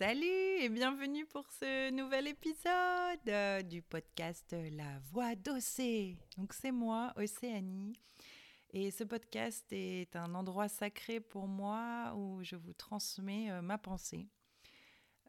Salut et bienvenue pour ce nouvel épisode euh, du podcast La Voix d'Océ. Donc c'est moi, Océanie. Et ce podcast est un endroit sacré pour moi où je vous transmets euh, ma pensée,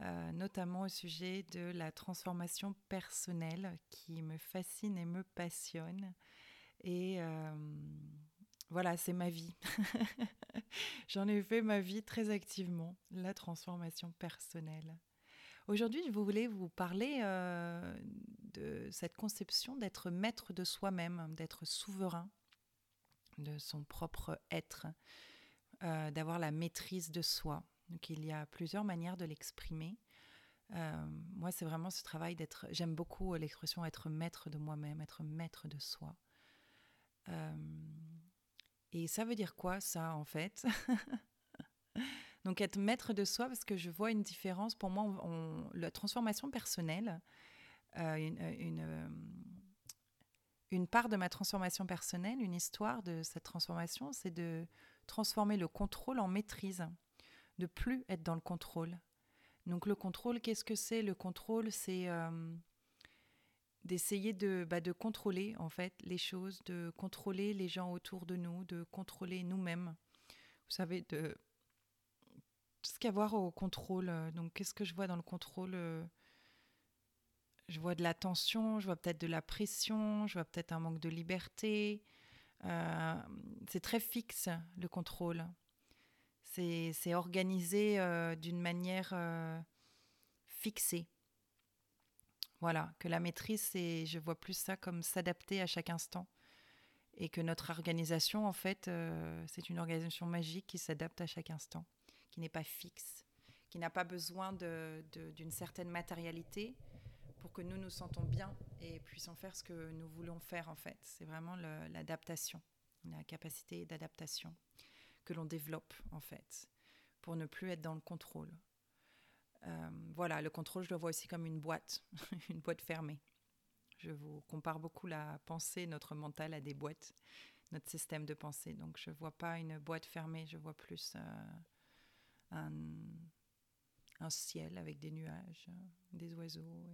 euh, notamment au sujet de la transformation personnelle qui me fascine et me passionne. Et voilà, c'est ma vie. J'en ai fait ma vie très activement, la transformation personnelle. Aujourd'hui, je voulais vous parler euh, de cette conception d'être maître de soi-même, d'être souverain de son propre être, euh, d'avoir la maîtrise de soi. Donc il y a plusieurs manières de l'exprimer. Euh, moi, c'est vraiment ce travail d'être. J'aime beaucoup l'expression être maître de moi-même, être maître de soi. Et ça veut dire quoi, ça, en fait? Donc, être maître de soi, parce que je vois une différence. Pour moi, la transformation personnelle, euh, une, euh, une, part de ma transformation personnelle, une histoire de cette transformation, c'est de transformer le contrôle en maîtrise, de plus être dans le contrôle. Donc, le contrôle, qu'est-ce que c'est? Le contrôle, c'est. Euh, d'essayer de, bah, de contrôler en fait les choses, de contrôler les gens autour de nous, de contrôler nous-mêmes. Vous savez, de tout ce qu'il y a à voir au contrôle. Donc, qu'est-ce que je vois dans le contrôle Je vois de la tension, je vois peut-être de la pression, je vois peut-être un manque de liberté. Euh, c'est très fixe le contrôle. C'est organisé euh, d'une manière euh, fixée. Voilà, que la maîtrise, c'est, je vois plus ça comme s'adapter à chaque instant. Et que notre organisation, en fait, euh, c'est une organisation magique qui s'adapte à chaque instant, qui n'est pas fixe, qui n'a pas besoin d'une certaine matérialité pour que nous nous sentons bien et puissions faire ce que nous voulons faire, en fait. C'est vraiment l'adaptation, la capacité d'adaptation que l'on développe, en fait, pour ne plus être dans le contrôle. Euh, voilà, le contrôle, je le vois aussi comme une boîte, une boîte fermée. Je vous compare beaucoup la pensée, notre mental à des boîtes, notre système de pensée. Donc je ne vois pas une boîte fermée, je vois plus euh, un, ciel avec des nuages, des oiseaux.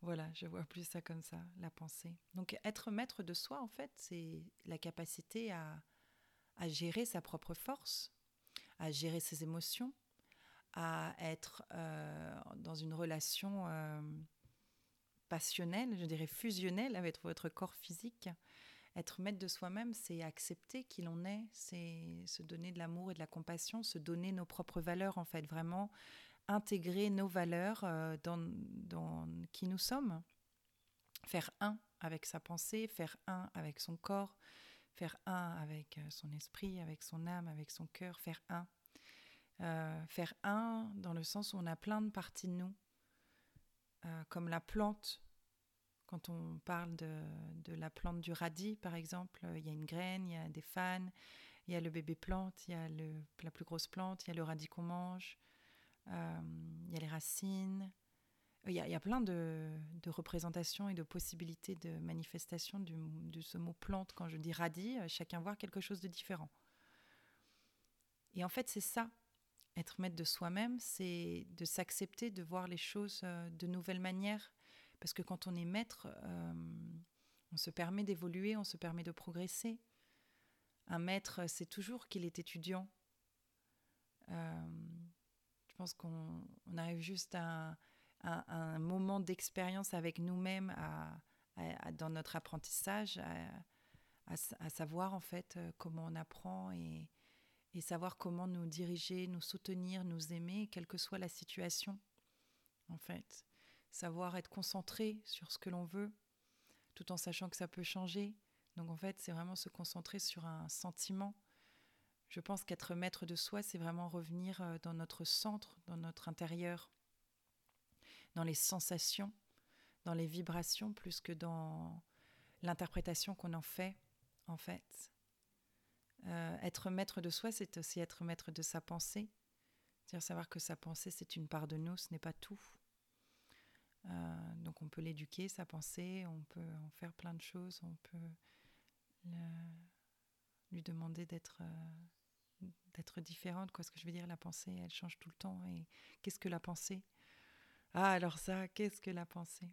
Voilà, je vois plus ça comme ça, la pensée. Donc être maître de soi, en fait, c'est la capacité à, à gérer sa propre force, à gérer ses émotions, à être euh, dans une relation euh, passionnelle, je dirais fusionnelle avec votre corps physique. Être maître de soi-même, c'est accepter qui l'on est, c'est se donner de l'amour et de la compassion, se donner nos propres valeurs en fait, vraiment intégrer nos valeurs euh, dans, dans qui nous sommes, faire un avec sa pensée, faire un avec son corps, faire un avec son esprit, avec son âme, avec son cœur, faire un euh, faire un dans le sens où on a plein de parties de nous, euh, comme la plante. Quand on parle de, la plante du radis, par exemple, il y a une graine, il y a des fans, il y a le bébé plante, il y a le, la plus grosse plante, il y a le radis qu'on mange, euh, il y a les racines. Il y, a, il y a plein de, représentations et de possibilités de manifestation de, de ce mot plante. Quand je dis radis, chacun voit quelque chose de différent. Et en fait, c'est ça être maître de soi-même, c'est de s'accepter, de voir les choses euh, de nouvelles manières. Parce que quand on est maître, euh, on se permet d'évoluer, on se permet de progresser. Un maître, c'est toujours qu'il est étudiant. Euh, je pense qu'on arrive juste à, un moment d'expérience avec nous-mêmes dans notre apprentissage, à, savoir en fait comment on apprend et, et savoir comment nous diriger, nous soutenir, nous aimer, quelle que soit la situation, en fait. Savoir être concentré sur ce que l'on veut, tout en sachant que ça peut changer. Donc en fait, c'est vraiment se concentrer sur un sentiment. Je pense qu'être maître de soi, c'est vraiment revenir euh, dans notre centre, dans notre intérieur, dans les sensations, dans les vibrations, plus que dans l'interprétation qu'on en fait, en fait. Euh, être maître de soi, c'est aussi être maître de sa pensée. C'est-à-dire savoir que sa pensée, c'est une part de nous, ce n'est pas tout. Euh, donc on peut l'éduquer, sa pensée, on peut en faire plein de choses, on peut lui demander d'être euh, d'être différente. Quoi, ce que je veux dire, la pensée, elle change tout le temps. Et qu'est-ce que la pensée? Ah, alors ça, qu'est-ce que la pensée?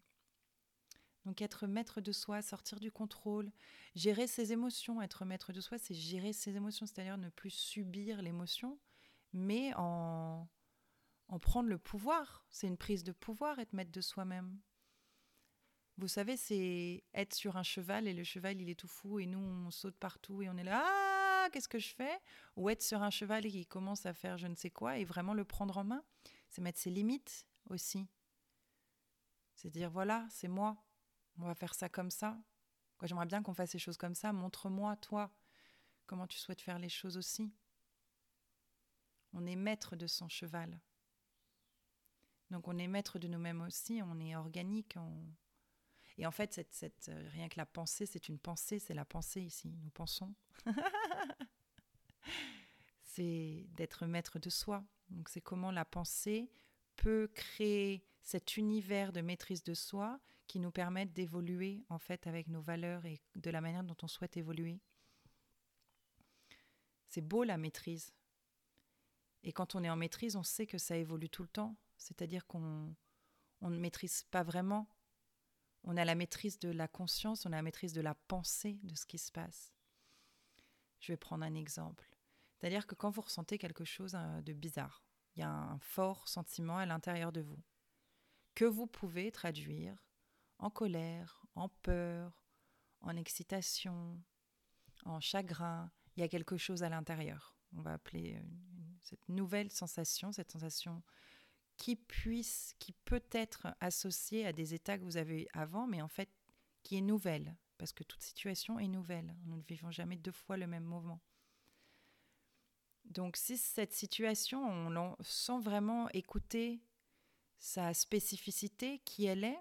Donc être maître de soi, sortir du contrôle, gérer ses émotions. Être maître de soi, c'est gérer ses émotions, c'est-à-dire ne plus subir l'émotion, mais en, en prendre le pouvoir. C'est une prise de pouvoir, être maître de soi-même. Vous savez, c'est être sur un cheval et le cheval, il est tout fou et nous, on saute partout et on est là, ah, qu'est-ce que je fais? Ou être sur un cheval et qui commence à faire je ne sais quoi et vraiment le prendre en main. C'est mettre ses limites aussi. C'est dire, voilà, c'est moi, on va faire ça comme ça. J'aimerais bien qu'on fasse les choses comme ça. Montre-moi, toi, comment tu souhaites faire les choses aussi. On est maître de son cheval. Donc on est maître de nous-mêmes aussi, on est organique. Et en fait, cette, euh, rien que la pensée, c'est une pensée, c'est la pensée ici. Nous pensons. c'est d'être maître de soi. Donc c'est comment la pensée peut créer cet univers de maîtrise de soi qui nous permettent d'évoluer en fait avec nos valeurs et de la manière dont on souhaite évoluer. C'est beau la maîtrise. Et quand on est en maîtrise, on sait que ça évolue tout le temps. C'est-à-dire qu'on on ne maîtrise pas vraiment. On a la maîtrise de la conscience, on a la maîtrise de la pensée de ce qui se passe. Je vais prendre un exemple. C'est-à-dire que quand vous ressentez quelque chose euh, de bizarre, il y a un fort sentiment à l'intérieur de vous, que vous pouvez traduire en colère, en peur, en excitation, en chagrin. Il y a quelque chose à l'intérieur. On va appeler cette nouvelle sensation, cette sensation qui puisse, qui peut être associée à des états que vous avez eu avant, mais en fait qui est nouvelle, parce que toute situation est nouvelle. Nous ne vivons jamais deux fois le même mouvement. Donc si cette situation, on sent vraiment écouter sa spécificité, qui elle est,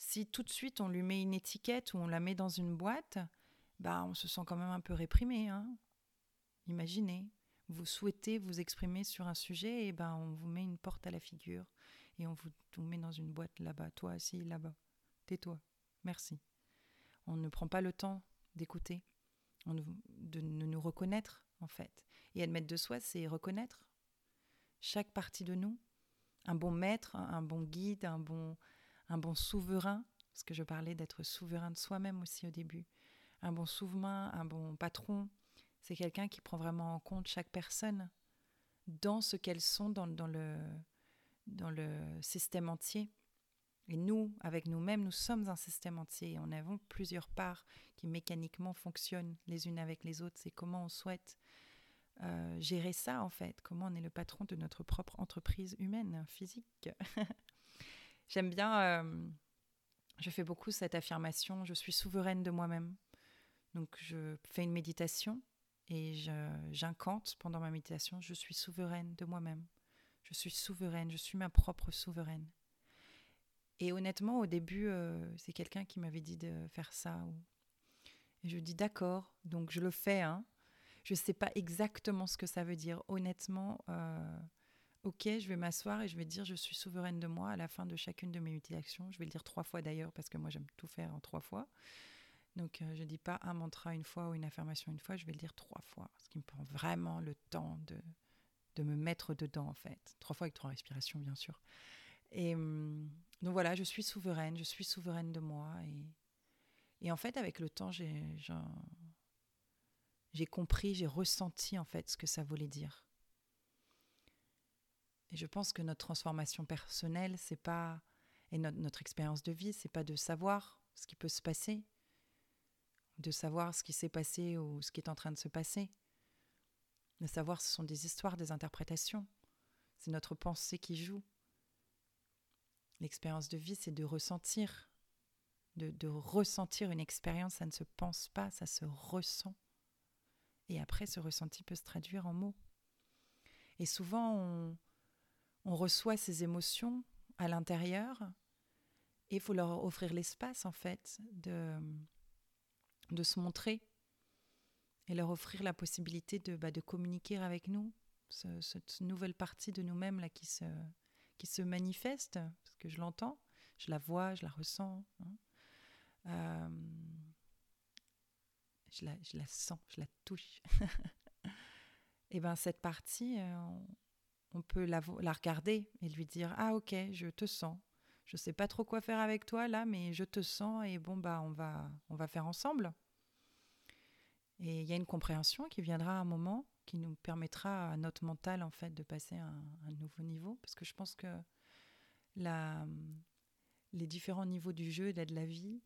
si tout de suite on lui met une étiquette ou on la met dans une boîte, bah on se sent quand même un peu réprimé. Hein. Imaginez, vous souhaitez vous exprimer sur un sujet, et ben on vous met une porte à la figure et on vous, met dans une boîte là-bas. Toi, assis là-bas. Tais-toi. Merci. On ne prend pas le temps d'écouter, de, nous reconnaître en fait. Et admettre de soi, c'est reconnaître chaque partie de nous. Un bon maître, un bon guide, un bon, un bon souverain, parce que je parlais d'être souverain de soi-même aussi au début. Un bon souverain, un bon patron, c'est quelqu'un qui prend vraiment en compte chaque personne dans ce qu'elles sont dans, le, système entier. Et nous, avec nous-mêmes, nous sommes un système entier. On avons plusieurs parts qui mécaniquement fonctionnent les unes avec les autres. C'est comment on souhaite euh, gérer ça, en fait. Comment on est le patron de notre propre entreprise humaine, physique. J'aime bien, euh, je fais beaucoup cette affirmation, je suis souveraine de moi-même. Donc je fais une méditation et j'incante pendant ma méditation, je suis souveraine de moi-même. Je suis souveraine, je suis ma propre souveraine. Et honnêtement, au début, euh, c'est quelqu'un qui m'avait dit de faire ça. Et je dis d'accord, donc je le fais. Hein. Je ne sais pas exactement ce que ça veut dire. Honnêtement, euh, ok, je vais m'asseoir et je vais dire je suis souveraine de moi à la fin de chacune de mes méditations. Je vais le dire trois fois d'ailleurs parce que moi j'aime tout faire en trois fois. Donc euh, je ne dis pas un mantra une fois ou une affirmation une fois, je vais le dire trois fois. Ce qui me prend vraiment le temps de, de me mettre dedans en fait. Trois fois avec trois respirations bien sûr. Et hum, donc voilà, je suis souveraine, je suis souveraine de moi. Et, et en fait avec le temps j'ai compris, j'ai ressenti en fait ce que ça voulait dire. Et je pense que notre transformation personnelle, c'est pas et notre, expérience de vie, c'est pas de savoir ce qui peut se passer, de savoir ce qui s'est passé ou ce qui est en train de se passer. De savoir, ce sont des histoires, des interprétations. C'est notre pensée qui joue. L'expérience de vie, c'est de ressentir, de, de ressentir une expérience. Ça ne se pense pas, ça se ressent. Et après, ce ressenti peut se traduire en mots. Et souvent, on, on reçoit ces émotions à l'intérieur et il faut leur offrir l'espace en fait de, se montrer et leur offrir la possibilité de, bah, communiquer avec nous, cette nouvelle partie de nous-mêmes là qui se, manifeste, parce que je l'entends, je la vois, je la ressens. Hein. Euh, je, la, sens, je la touche. et ben cette partie, on peut la, regarder et lui dire ah ok, je te sens. Je sais pas trop quoi faire avec toi là, mais je te sens et bon bah on va on va faire ensemble. Et il y a une compréhension qui viendra à un moment qui nous permettra à notre mental en fait de passer à un, nouveau niveau parce que je pense que la, les différents niveaux du jeu et de la vie,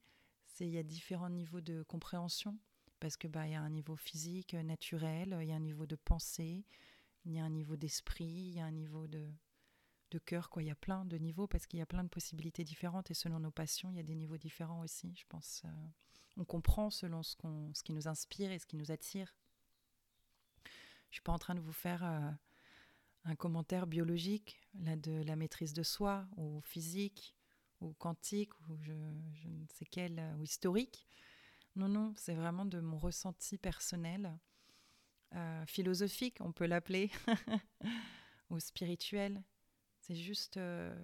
c'est il y a différents niveaux de compréhension parce que bah il y a un niveau physique naturel, il y a un niveau de pensée, il y a un niveau d'esprit, il y a un niveau de, de cœur, quoi. Il y a plein de niveaux parce qu'il y a plein de possibilités différentes et selon nos passions, il y a des niveaux différents aussi, je pense. Euh, on comprend selon ce, qu'on, ce qui nous inspire et ce qui nous attire. Je suis pas en train de vous faire euh, un commentaire biologique, là, de la maîtrise de soi, ou physique, ou quantique, ou je, je ne sais quel, ou historique. Non, non, c'est vraiment de mon ressenti personnel euh, philosophique, on peut l'appeler, ou spirituel. C'est juste... Euh,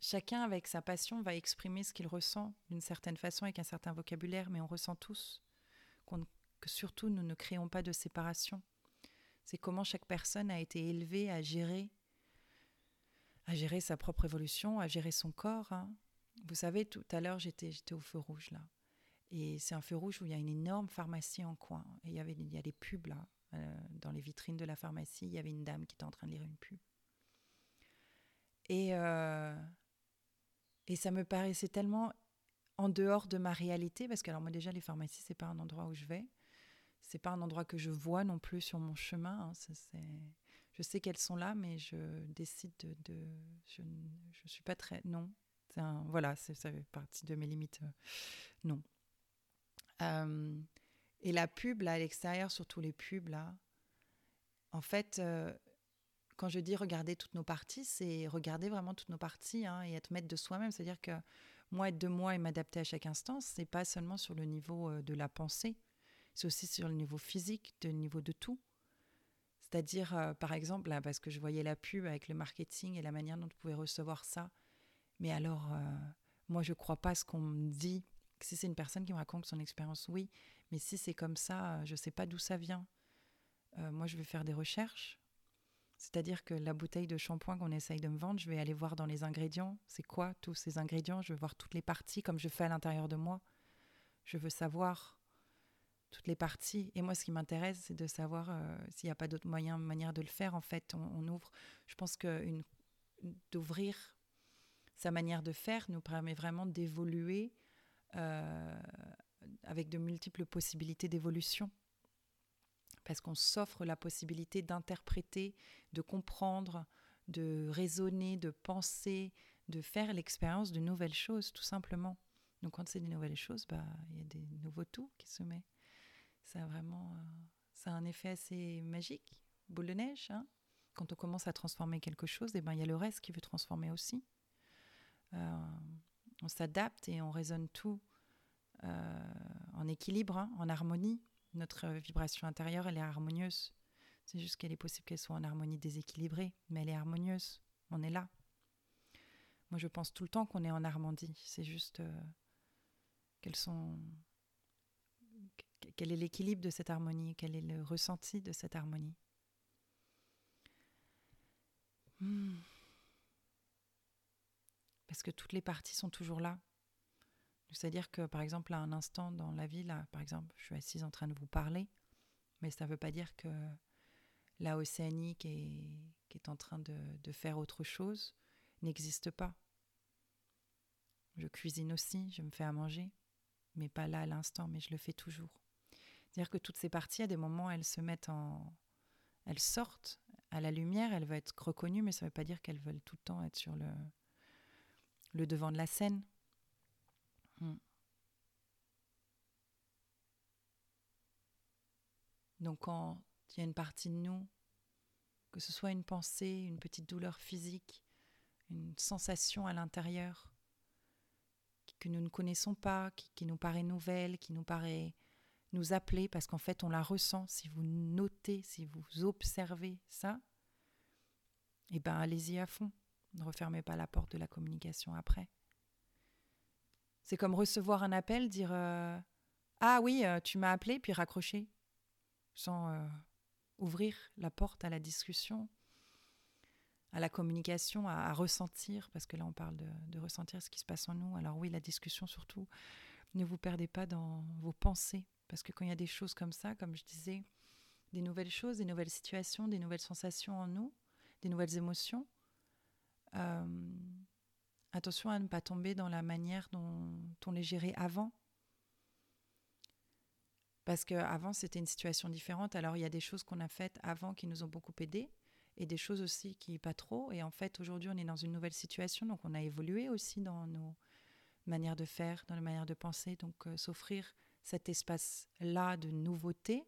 chacun avec sa passion va exprimer ce qu'il ressent d'une certaine façon, avec un certain vocabulaire, mais on ressent tous que surtout nous ne créons pas de séparation. C'est comment chaque personne a été élevée à gérer, à gérer sa propre évolution, à gérer son corps. Hein. Vous savez, tout à l'heure, j'étais, j'étais au feu rouge là. Et c'est un feu rouge où il y a une énorme pharmacie en coin. Et il y, avait, il y a des pubs là, euh, dans les vitrines de la pharmacie. Il y avait une dame qui était en train de lire une pub. Et, euh, et ça me paraissait tellement en dehors de ma réalité, parce que alors moi déjà les pharmacies c'est pas un endroit où je vais, c'est pas un endroit que je vois non plus sur mon chemin. Hein. je sais qu'elles sont là, mais je décide de, je, je suis pas très non. Voilà, ça fait partie de mes limites. Euh, non. Euh, et la pub, là, à l'extérieur, surtout les pubs, là, en fait, euh, quand je dis regarder toutes nos parties, c'est regarder vraiment toutes nos parties hein, et être maître de soi-même. C'est-à-dire que moi, être de moi et m'adapter à chaque instant, c'est pas seulement sur le niveau euh, de la pensée, c'est aussi sur le niveau physique, le niveau de tout. C'est-à-dire, par exemple, parce que je voyais la pub avec le marketing et la manière dont on pouvait recevoir ça. Mais alors, moi, je crois pas ce qu'on me dit si c'est une personne qui me raconte son expérience, oui. Mais si c'est comme ça, euh, je ne sais pas d'où ça vient. Euh, moi, je vais faire des recherches. C'est-à-dire que la bouteille de shampoing qu'on essaye de me vendre, je vais aller voir dans les ingrédients. C'est quoi tous ces ingrédients? Je veux voir toutes les parties comme je fais à l'intérieur de moi. Je veux savoir toutes les parties. Et moi, ce qui m'intéresse, c'est de savoir euh, s'il n'y a pas d'autre moyen, manière de le faire. En fait, on, ouvre. Je pense que d'ouvrir sa manière de faire nous permet vraiment d'évoluer avec de multiples possibilités d'évolution. Parce qu'on s'offre la possibilité d'interpréter, de comprendre, de raisonner, de penser, de faire l'expérience de nouvelles choses, tout simplement. Donc quand c'est des nouvelles choses, bah, il y a des nouveaux tout qui se mettent. Ça a vraiment euh, ça a un effet assez magique, boule de neige. Hein. quand on commence à transformer quelque chose, eh ben, il y a le reste qui veut transformer aussi. Euh, on s'adapte et on raisonne tout euh, en équilibre, hein, en harmonie. Notre vibration intérieure, elle est harmonieuse. C'est juste qu'elle est possible qu'elle soit en harmonie déséquilibrée, mais elle est harmonieuse. On est là. Moi, je pense tout le temps qu'on est en harmonie. C'est juste euh, quel est l'équilibre de cette harmonie, quel est le ressenti de cette harmonie? Hmm. Parce que toutes les parties sont toujours là. C'est-à-dire que, par exemple, à un instant dans la vie, là, par exemple, je suis assise en train de vous parler, mais ça ne veut pas dire que la Océanie qui est, en train de, de faire autre chose n'existe pas. Je cuisine aussi, je me fais à manger, mais pas là à l'instant, mais je le fais toujours. C'est-à-dire que toutes ces parties, à des moments, elles se mettent en... Elles sortent à la lumière, elles veulent être reconnues, mais ça ne veut pas dire qu'elles veulent tout le temps être sur le, le devant de la scène. Hmm. Donc quand il y a une partie de nous, que ce soit une pensée, une petite douleur physique, une sensation à l'intérieur que nous ne connaissons pas, qui, nous paraît nouvelle, qui nous paraît nous appeler, parce qu'en fait on la ressent, si vous notez, si vous observez ça, eh bien allez-y à fond. Ne refermez pas la porte de la communication après. C'est comme recevoir un appel, dire euh, Ah oui, euh, tu m'as appelé, puis raccrocher. Sans, euh, ouvrir la porte à la discussion, à la communication, à, ressentir, parce que là on parle de, ressentir ce qui se passe en nous. Alors oui, la discussion surtout, ne vous perdez pas dans vos pensées, parce que quand il y a des choses comme ça, comme je disais, des nouvelles choses, des nouvelles situations, des nouvelles sensations en nous, des nouvelles émotions, euh, attention à ne pas tomber dans la manière dont on les gérait avant. Parce qu'avant, c'était une situation différente. Alors, il y a des choses qu'on a faites avant qui nous ont beaucoup aidés et des choses aussi qui pas trop. Et en fait, aujourd'hui, on est dans une nouvelle situation, donc on a évolué aussi dans nos manières de faire, dans nos manières de penser. Donc, euh, s'offrir cet espace-là de nouveauté,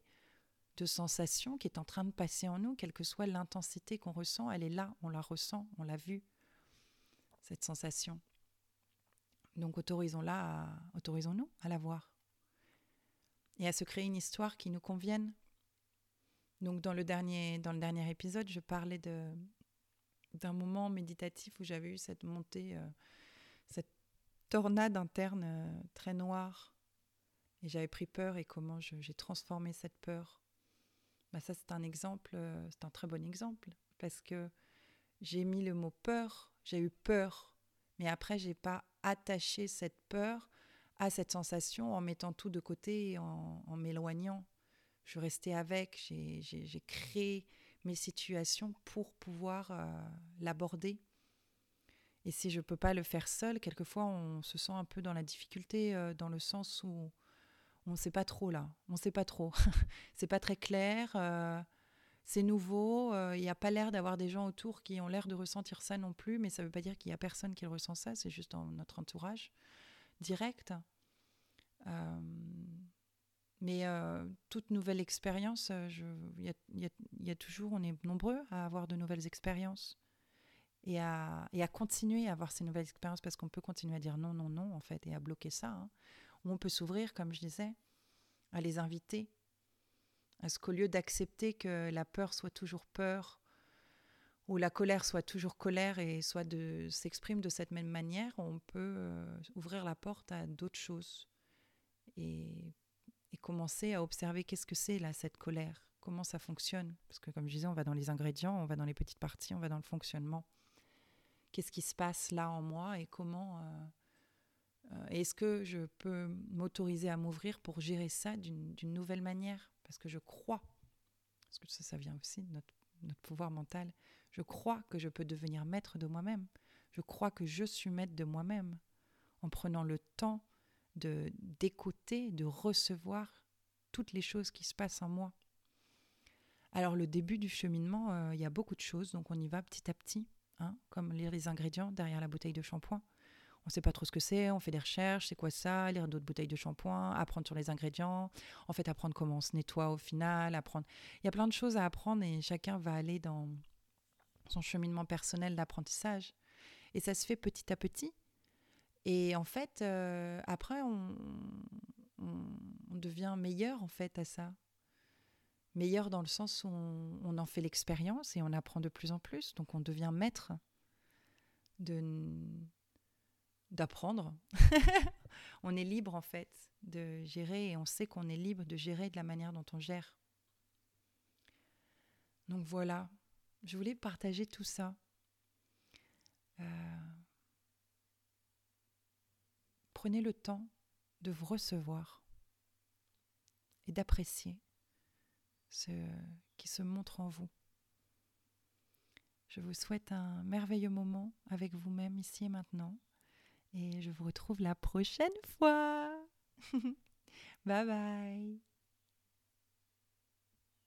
de sensation qui est en train de passer en nous, quelle que soit l'intensité qu'on ressent, elle est là, on la ressent, on l'a vue, cette sensation. Donc autorisons-la, autorisons-nous à la voir et à se créer une histoire qui nous convienne, donc dans le dernier, dans le dernier épisode, je parlais de, d'un moment méditatif où j'avais eu cette montée, euh, cette tornade interne euh, très noire. Et j'avais pris peur et comment j'ai transformé cette peur. Bah ça, c'est un exemple, euh, c'est un très bon exemple. Parce que j'ai mis le mot peur, j'ai eu peur. Mais après, j'ai pas attaché cette peur à cette sensation en mettant tout de côté, en, m'éloignant je restais avec, j'ai créé mes situations pour pouvoir euh, l'aborder. Et si je ne peux pas le faire seul, quelquefois on se sent un peu dans la difficulté, euh, dans le sens où on ne sait pas trop là, on ne sait pas trop. c'est pas très clair, euh, c'est nouveau, il n'y a pas l'air d'avoir des gens autour qui ont l'air de ressentir ça non plus, mais ça ne veut pas dire qu'il n'y a personne qui ressent ça, c'est juste dans notre entourage direct. Mais euh, toute nouvelle expérience, euh, il y, a toujours, on est nombreux à avoir de nouvelles expériences et à, et à continuer à avoir ces nouvelles expériences parce qu'on peut continuer à dire non, non, non, en fait, et à bloquer ça. Hein. Ou on peut s'ouvrir, comme je disais, à les inviter. À ce qu'au lieu d'accepter que la peur soit toujours peur, ou la colère soit toujours colère et soit de s'exprime de cette même manière, on peut euh, ouvrir la porte à d'autres choses. Et commencer à observer qu'est-ce que c'est là, cette colère, comment ça fonctionne? Parce que comme je disais, on va dans les ingrédients, on va dans les petites parties, on va dans le fonctionnement. Qu'est-ce qui se passe là en moi et comment... Euh, est-ce que je peux m'autoriser à m'ouvrir pour gérer ça d'une nouvelle manière? Parce que je crois, parce que ça, vient aussi de notre, pouvoir mental, je crois que je peux devenir maître de moi-même. Je crois que je suis maître de moi-même en prenant le temps d'écouter, de recevoir toutes les choses qui se passent en moi. Alors le début du cheminement, euh, il y a beaucoup de choses, donc on y va petit à petit, hein, comme lire les ingrédients derrière la bouteille de shampoing. On ne sait pas trop ce que c'est, on fait des recherches, c'est quoi ça, lire d'autres bouteilles de shampoing, apprendre sur les ingrédients, en fait apprendre comment on se nettoie au final, apprendre. Il y a plein de choses à apprendre et chacun va aller dans son cheminement personnel d'apprentissage. Et ça se fait petit à petit. Et en fait, euh, après, on, devient meilleur en fait à ça. Meilleur dans le sens où on, en fait l'expérience et on apprend de plus en plus. Donc on devient maître d'apprendre. on est libre en fait de gérer et on sait qu'on est libre de gérer de la manière dont on gère. Donc voilà, je voulais partager tout ça. Euh, Prenez le temps de vous recevoir et d'apprécier ce qui se montre en vous. Je vous souhaite un merveilleux moment avec vous-même ici et maintenant et je vous retrouve la prochaine fois. bye bye